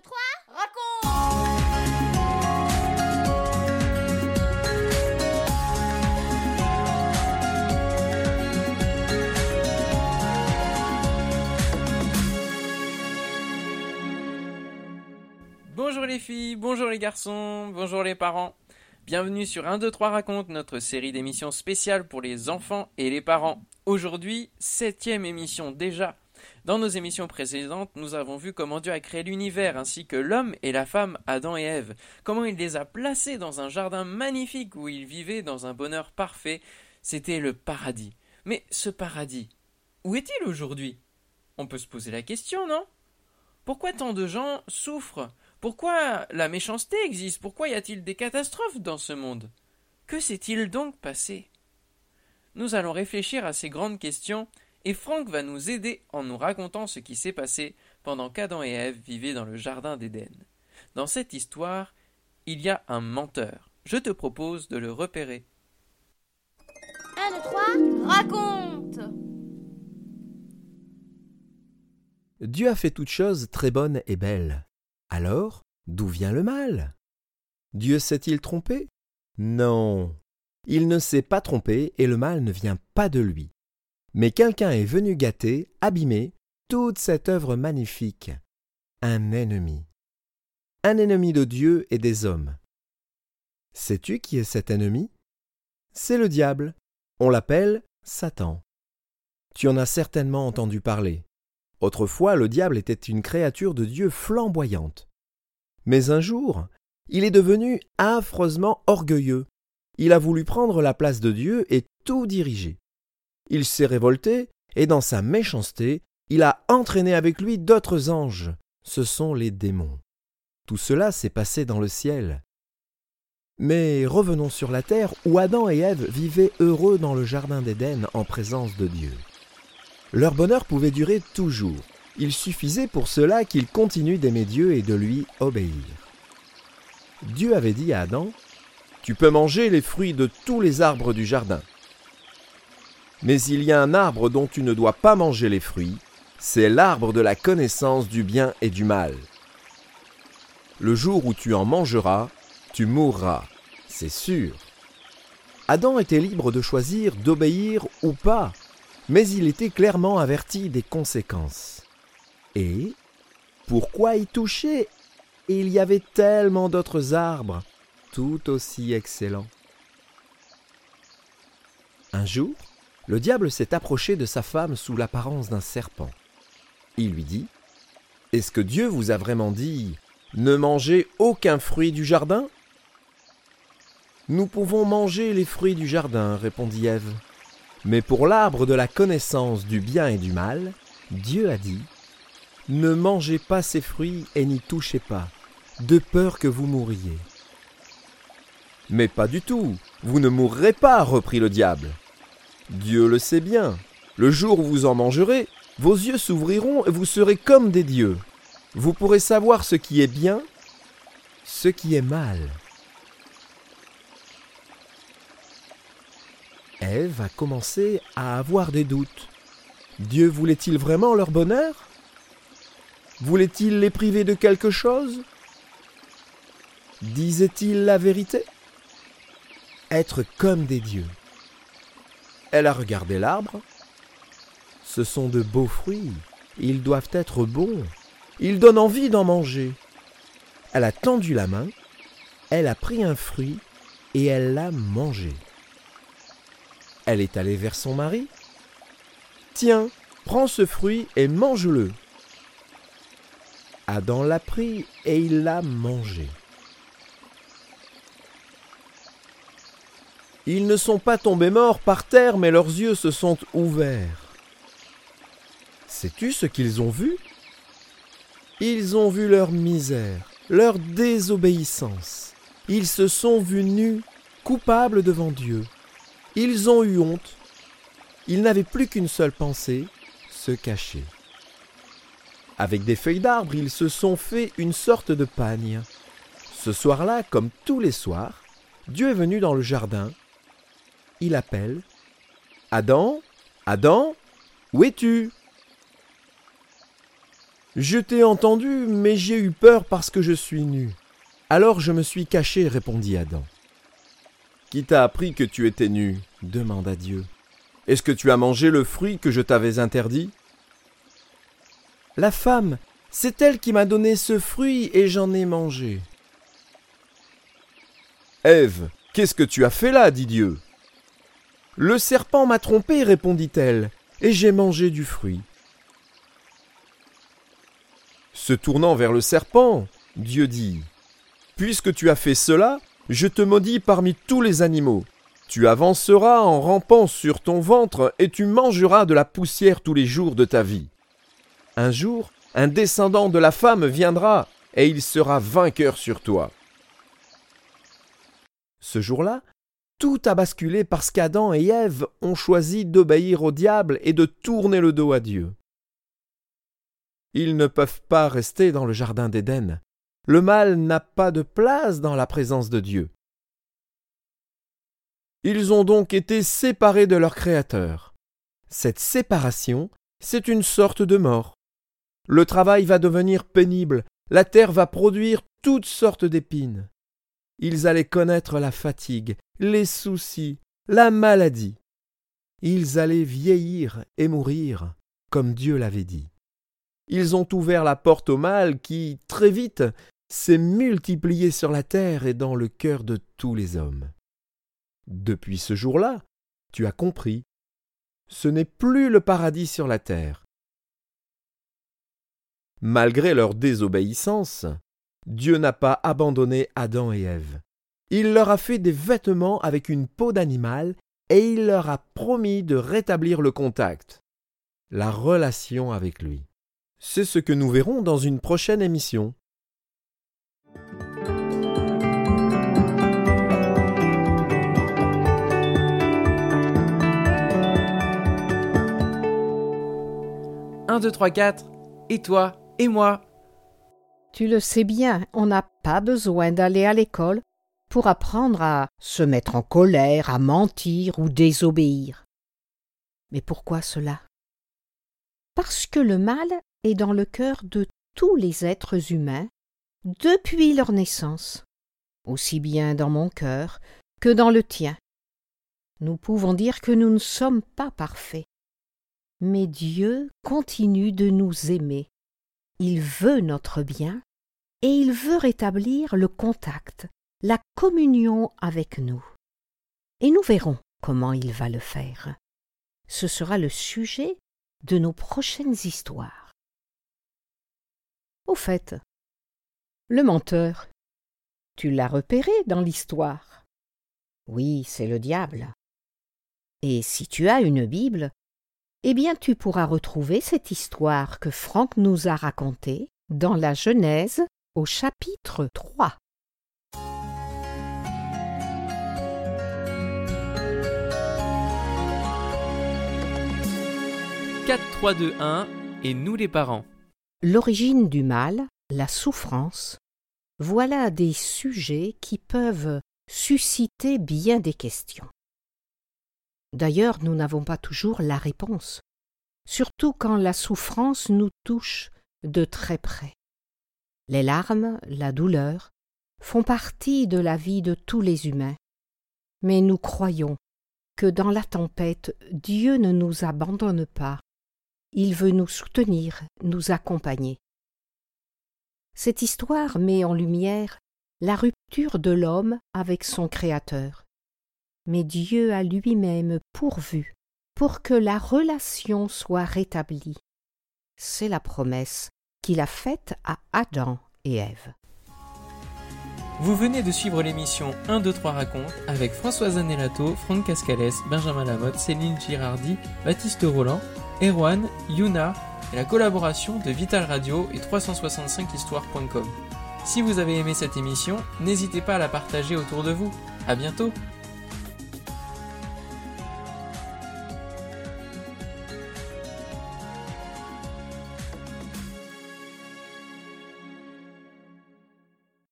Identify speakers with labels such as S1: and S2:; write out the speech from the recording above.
S1: 2, 3, raconte
S2: Bonjour les filles, bonjour les garçons, bonjour les parents. Bienvenue sur 1, 2, 3 raconte, notre série d'émissions spéciales pour les enfants et les parents. Aujourd'hui, septième émission déjà. Dans nos émissions précédentes, nous avons vu comment Dieu a créé l'univers ainsi que l'homme et la femme, Adam et Ève, comment il les a placés dans un jardin magnifique où ils vivaient dans un bonheur parfait. C'était le paradis. Mais ce paradis, où est-il aujourd'hui? On peut se poser la question, non? Pourquoi tant de gens souffrent? Pourquoi la méchanceté existe? Pourquoi y a-t-il des catastrophes dans ce monde? Que s'est-il donc passé? Nous allons réfléchir à ces grandes questions et Franck va nous aider en nous racontant ce qui s'est passé pendant qu'Adam et Ève vivaient dans le jardin d'Éden. Dans cette histoire, il y a un menteur. Je te propose de le repérer.
S1: 1, 2, 3, raconte
S3: Dieu a fait toutes choses très bonnes et belles. Alors, d'où vient le mal? Dieu s'est-il trompé? Non. Il ne s'est pas trompé et le mal ne vient pas de lui. Mais quelqu'un est venu gâter, abîmer toute cette œuvre magnifique. Un ennemi. Un ennemi de Dieu et des hommes. Sais-tu qui est cet ennemi? C'est le diable. On l'appelle Satan. Tu en as certainement entendu parler. Autrefois, le diable était une créature de Dieu flamboyante. Mais un jour, il est devenu affreusement orgueilleux. Il a voulu prendre la place de Dieu et tout diriger. Il s'est révolté, et dans sa méchanceté, il a entraîné avec lui d'autres anges. Ce sont les démons. Tout cela s'est passé dans le ciel. Mais revenons sur la terre où Adam et Ève vivaient heureux dans le jardin d'Éden en présence de Dieu. Leur bonheur pouvait durer toujours. Il suffisait pour cela qu'ils continuent d'aimer Dieu et de lui obéir. Dieu avait dit à Adam, Tu peux manger les fruits de tous les arbres du jardin. Mais il y a un arbre dont tu ne dois pas manger les fruits, c'est l'arbre de la connaissance du bien et du mal. Le jour où tu en mangeras, tu mourras, c'est sûr. Adam était libre de choisir d'obéir ou pas mais il était clairement averti des conséquences. Et pourquoi y toucher? Il y avait tellement d'autres arbres, tout aussi excellents. Un jour, le diable s'est approché de sa femme sous l'apparence d'un serpent. Il lui dit Est-ce que Dieu vous a vraiment dit Ne mangez aucun fruit du jardin? Nous pouvons manger les fruits du jardin, répondit Ève. Mais pour l'arbre de la connaissance du bien et du mal, Dieu a dit Ne mangez pas ces fruits et n'y touchez pas, de peur que vous mouriez. Mais pas du tout, vous ne mourrez pas, reprit le diable. Dieu le sait bien, le jour où vous en mangerez, vos yeux s'ouvriront et vous serez comme des dieux. Vous pourrez savoir ce qui est bien, ce qui est mal. Ève a commencé à avoir des doutes. Dieu voulait-il vraiment leur bonheur? Voulait-il les priver de quelque chose? Disait-il la vérité? Être comme des dieux. Elle a regardé l'arbre. Ce sont de beaux fruits. Ils doivent être bons. Ils donnent envie d'en manger. Elle a tendu la main. Elle a pris un fruit et elle l'a mangé. Elle est allée vers son mari. Tiens, prends ce fruit et mange-le. Adam l'a pris et il l'a mangé. Ils ne sont pas tombés morts par terre, mais leurs yeux se sont ouverts. Sais-tu ce qu'ils ont vu? Ils ont vu leur misère, leur désobéissance. Ils se sont vus nus, coupables devant Dieu. Ils ont eu honte. Ils n'avaient plus qu'une seule pensée, se cacher. Avec des feuilles d'arbre, ils se sont fait une sorte de pagne. Ce soir-là, comme tous les soirs, Dieu est venu dans le jardin. Il appelle Adam, Adam, où es-tu? Je t'ai entendu, mais j'ai eu peur parce que je suis nu. Alors je me suis caché, répondit Adam. Qui t'a appris que tu étais nu? demanda Dieu. Est-ce que tu as mangé le fruit que je t'avais interdit? La femme, c'est elle qui m'a donné ce fruit et j'en ai mangé. Ève, qu'est-ce que tu as fait là? dit Dieu. Le serpent m'a trompé, répondit-elle, et j'ai mangé du fruit. Se tournant vers le serpent, Dieu dit Puisque tu as fait cela, je te maudis parmi tous les animaux. Tu avanceras en rampant sur ton ventre et tu mangeras de la poussière tous les jours de ta vie. Un jour, un descendant de la femme viendra et il sera vainqueur sur toi. Ce jour-là, tout a basculé parce qu'Adam et Ève ont choisi d'obéir au diable et de tourner le dos à Dieu. Ils ne peuvent pas rester dans le jardin d'Éden. Le mal n'a pas de place dans la présence de Dieu. Ils ont donc été séparés de leur Créateur. Cette séparation, c'est une sorte de mort. Le travail va devenir pénible, la terre va produire toutes sortes d'épines. Ils allaient connaître la fatigue, les soucis, la maladie. Ils allaient vieillir et mourir, comme Dieu l'avait dit. Ils ont ouvert la porte au mal qui, très vite, s'est multiplié sur la terre et dans le cœur de tous les hommes. Depuis ce jour-là, tu as compris, ce n'est plus le paradis sur la terre. Malgré leur désobéissance, Dieu n'a pas abandonné Adam et Ève. Il leur a fait des vêtements avec une peau d'animal et il leur a promis de rétablir le contact, la relation avec lui. C'est ce que nous verrons dans une prochaine émission.
S2: Un, deux, trois, quatre. Et toi Et moi?
S4: Tu le sais bien, on n'a pas besoin d'aller à l'école pour apprendre à se mettre en colère, à mentir ou désobéir. Mais pourquoi cela? Parce que le mal est dans le cœur de tous les êtres humains depuis leur naissance, aussi bien dans mon cœur que dans le tien. Nous pouvons dire que nous ne sommes pas parfaits, mais Dieu continue de nous aimer. Il veut notre bien et il veut rétablir le contact, la communion avec nous. Et nous verrons comment il va le faire. Ce sera le sujet de nos prochaines histoires. Au fait, le menteur, tu l'as repéré dans l'histoire. Oui, c'est le diable. Et si tu as une Bible, eh bien tu pourras retrouver cette histoire que Franck nous a racontée dans la Genèse au chapitre 3.
S2: « 4, 3, 2, 1 et nous les parents.
S4: L'origine du mal, la souffrance, voilà des sujets qui peuvent susciter bien des questions. D'ailleurs, nous n'avons pas toujours la réponse, surtout quand la souffrance nous touche de très près. Les larmes, la douleur, font partie de la vie de tous les humains, mais nous croyons que dans la tempête Dieu ne nous abandonne pas il veut nous soutenir, nous accompagner. Cette histoire met en lumière la rupture de l'homme avec son Créateur. Mais Dieu a lui-même pourvu pour que la relation soit rétablie. C'est la promesse qu'il a faite à Adam et Ève.
S2: Vous venez de suivre l'émission 1, 2, 3 raconte avec Françoise Anelato, Franck Cascales, Benjamin Lamotte, Céline Girardi, Baptiste Roland Erwan, Yuna et la collaboration de Vital Radio et 365histoire.com. Si vous avez aimé cette émission, n'hésitez pas à la partager autour de vous. À bientôt!